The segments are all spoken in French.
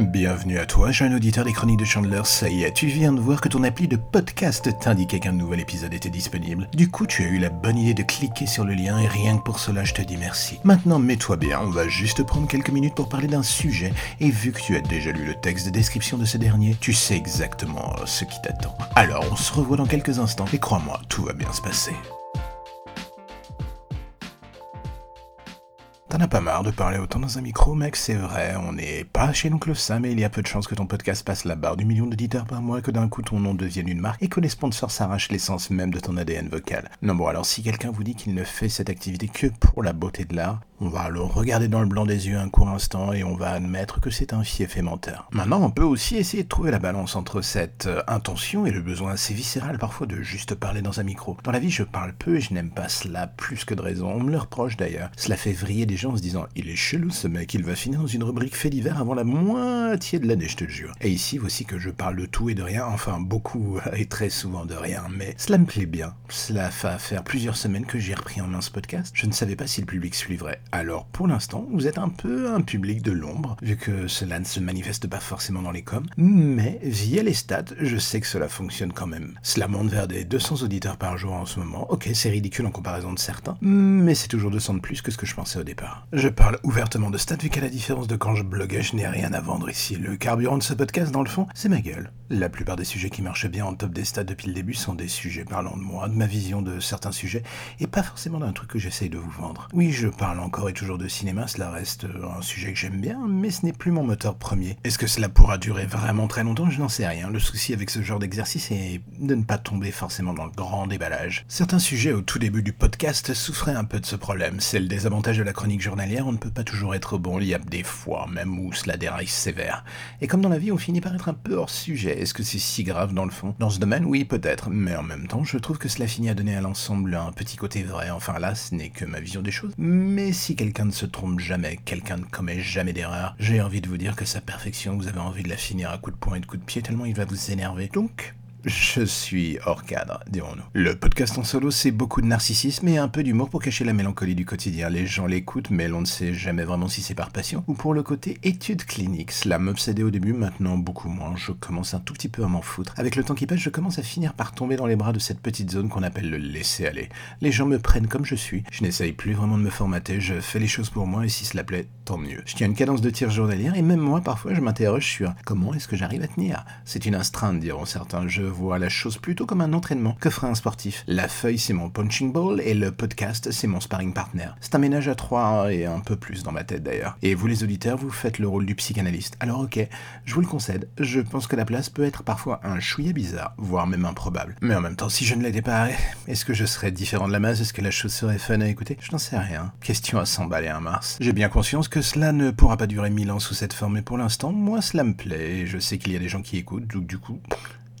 Bienvenue à toi, jeune auditeur des chroniques de Chandler. Ça y est, tu viens de voir que ton appli de podcast t'indiquait qu'un nouvel épisode était disponible. Du coup, tu as eu la bonne idée de cliquer sur le lien et rien que pour cela, je te dis merci. Maintenant, mets-toi bien, on va juste prendre quelques minutes pour parler d'un sujet. Et vu que tu as déjà lu le texte de description de ce dernier, tu sais exactement ce qui t'attend. Alors, on se revoit dans quelques instants et crois-moi, tout va bien se passer. T'en as pas marre de parler autant dans un micro, mec, c'est vrai, on n'est pas chez l'oncle Sam et il y a peu de chances que ton podcast passe la barre du million d'auditeurs par mois, que d'un coup ton nom devienne une marque et que les sponsors s'arrachent l'essence même de ton ADN vocal. Non bon, alors si quelqu'un vous dit qu'il ne fait cette activité que pour la beauté de l'art, on va alors regarder dans le blanc des yeux un court instant et on va admettre que c'est un fief menteur. Maintenant, on peut aussi essayer de trouver la balance entre cette euh, intention et le besoin assez viscéral parfois de juste parler dans un micro. Dans la vie, je parle peu et je n'aime pas cela plus que de raison. On me le reproche d'ailleurs. Cela fait vriller des gens en se disant il est chelou ce mec, il va finir dans une rubrique fait divers avant la moitié de l'année, je te le jure. Et ici, voici que je parle de tout et de rien, enfin beaucoup et très souvent de rien, mais cela me plaît bien. Cela va faire plusieurs semaines que j'ai repris en main ce podcast. Je ne savais pas si le public suivrait. Alors pour l'instant, vous êtes un peu un public de l'ombre, vu que cela ne se manifeste pas forcément dans les coms, mais via les stats, je sais que cela fonctionne quand même. Cela monte vers des 200 auditeurs par jour en ce moment. Ok, c'est ridicule en comparaison de certains, mais c'est toujours 200 de plus que ce que je pensais au départ. Je parle ouvertement de stats, vu qu'à la différence de quand je bloguais, je n'ai rien à vendre ici. Le carburant de ce podcast, dans le fond, c'est ma gueule. La plupart des sujets qui marchent bien en top des stats depuis le début sont des sujets parlant de moi, de ma vision de certains sujets, et pas forcément d'un truc que j'essaye de vous vendre. Oui, je parle encore et toujours de cinéma, cela reste euh, un sujet que j'aime bien, mais ce n'est plus mon moteur premier. Est-ce que cela pourra durer vraiment très longtemps? Je n'en sais rien. Le souci avec ce genre d'exercice est de ne pas tomber forcément dans le grand déballage. Certains sujets au tout début du podcast souffraient un peu de ce problème. C'est le désavantage de la chronique on ne peut pas toujours être bon, il y a des fois même où cela déraille sévère. Et comme dans la vie, on finit par être un peu hors sujet. Est-ce que c'est si grave dans le fond? Dans ce domaine, oui, peut-être, mais en même temps, je trouve que cela finit à donner à l'ensemble un petit côté vrai. Enfin là, ce n'est que ma vision des choses. Mais si quelqu'un ne se trompe jamais, quelqu'un ne commet jamais d'erreur, j'ai envie de vous dire que sa perfection, vous avez envie de la finir à coups de poing et de coups de pied tellement il va vous énerver. Donc, je suis hors cadre, dirons-nous. Le podcast en solo, c'est beaucoup de narcissisme et un peu d'humour pour cacher la mélancolie du quotidien. Les gens l'écoutent, mais l'on ne sait jamais vraiment si c'est par passion ou pour le côté études cliniques. Cela m'obsédait au début, maintenant beaucoup moins. Je commence un tout petit peu à m'en foutre. Avec le temps qui passe, je commence à finir par tomber dans les bras de cette petite zone qu'on appelle le laisser aller. Les gens me prennent comme je suis. Je n'essaye plus vraiment de me formater, je fais les choses pour moi et si cela plaît, tant mieux. Je tiens une cadence de tir journalière et même moi, parfois, je m'interroge sur comment est-ce que j'arrive à tenir. C'est une astreinte, diront certains. Je vois la chose plutôt comme un entraînement que ferait un sportif. La feuille, c'est mon punching ball et le podcast, c'est mon sparring partner. C'est un ménage à trois et un peu plus dans ma tête d'ailleurs. Et vous, les auditeurs, vous faites le rôle du psychanalyste. Alors, ok, je vous le concède, je pense que la place peut être parfois un chouïa bizarre, voire même improbable. Mais en même temps, si je ne l'étais pas, est-ce que je serais différent de la masse? Est-ce que la chose serait fun à écouter? Je n'en sais rien. Question à s'emballer un mars. J'ai bien conscience que cela ne pourra pas durer mille ans sous cette forme, mais pour l'instant, moi, cela me plaît et je sais qu'il y a des gens qui écoutent, donc du coup,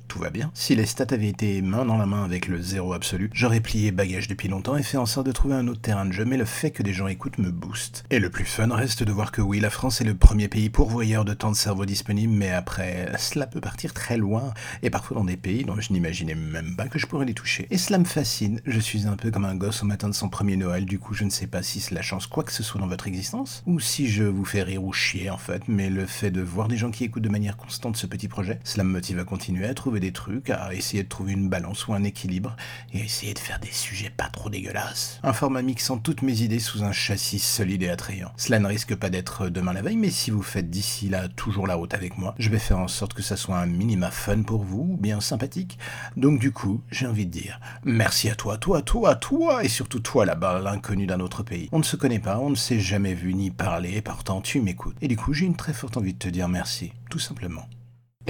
tout va bien. Si les stats avaient été main dans la main avec le zéro absolu, j'aurais plié bagage depuis longtemps et fait en sorte de trouver un autre terrain de jeu, mais le fait que des gens écoutent me booste. Et le plus fun reste de voir que oui, la France est le premier pays pourvoyeur de temps de cerveau disponible, mais après, cela peut partir très loin, et parfois dans des pays dont je n'imaginais même pas que je pourrais les toucher. Et cela me fascine, je suis un peu comme un gosse au matin de son premier Noël, du coup je ne sais pas si cela change quoi que ce soit dans votre existence, ou si je vous fais rire ou chier en fait, mais le fait de voir des gens qui écoutent de manière constante ce petit projet, cela me motive à continuer à des trucs, à essayer de trouver une balance ou un équilibre, et à essayer de faire des sujets pas trop dégueulasses. Un format mixant toutes mes idées sous un châssis solide et attrayant. Cela ne risque pas d'être demain la veille, mais si vous faites d'ici là toujours la route avec moi, je vais faire en sorte que ça soit un minima fun pour vous, bien sympathique. Donc du coup, j'ai envie de dire, merci à toi, toi, toi, toi, et surtout toi là-bas, l'inconnu d'un autre pays. On ne se connaît pas, on ne s'est jamais vu ni parlé, et pourtant tu m'écoutes. Et du coup, j'ai une très forte envie de te dire merci, tout simplement.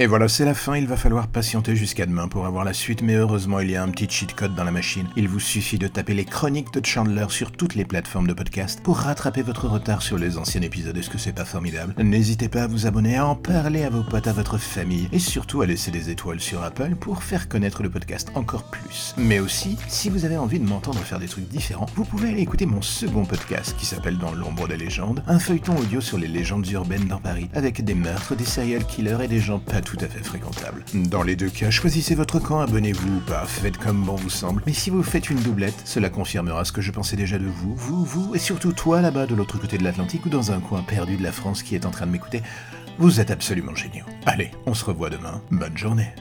Et voilà, c'est la fin, il va falloir patienter jusqu'à demain pour avoir la suite, mais heureusement il y a un petit cheat code dans la machine. Il vous suffit de taper les chroniques de Chandler sur toutes les plateformes de podcast pour rattraper votre retard sur les anciens épisodes. Est-ce que c'est pas formidable? N'hésitez pas à vous abonner, à en parler à vos potes, à votre famille, et surtout à laisser des étoiles sur Apple pour faire connaître le podcast encore plus. Mais aussi, si vous avez envie de m'entendre faire des trucs différents, vous pouvez aller écouter mon second podcast qui s'appelle Dans l'ombre des légendes, un feuilleton audio sur les légendes urbaines dans Paris, avec des meurtres, des serial killers et des gens pas tout à fait fréquentable. Dans les deux cas, choisissez votre camp, abonnez-vous ou pas, faites comme bon vous semble. Mais si vous faites une doublette, cela confirmera ce que je pensais déjà de vous, vous, vous, et surtout toi là-bas de l'autre côté de l'Atlantique ou dans un coin perdu de la France qui est en train de m'écouter. Vous êtes absolument géniaux. Allez, on se revoit demain. Bonne journée.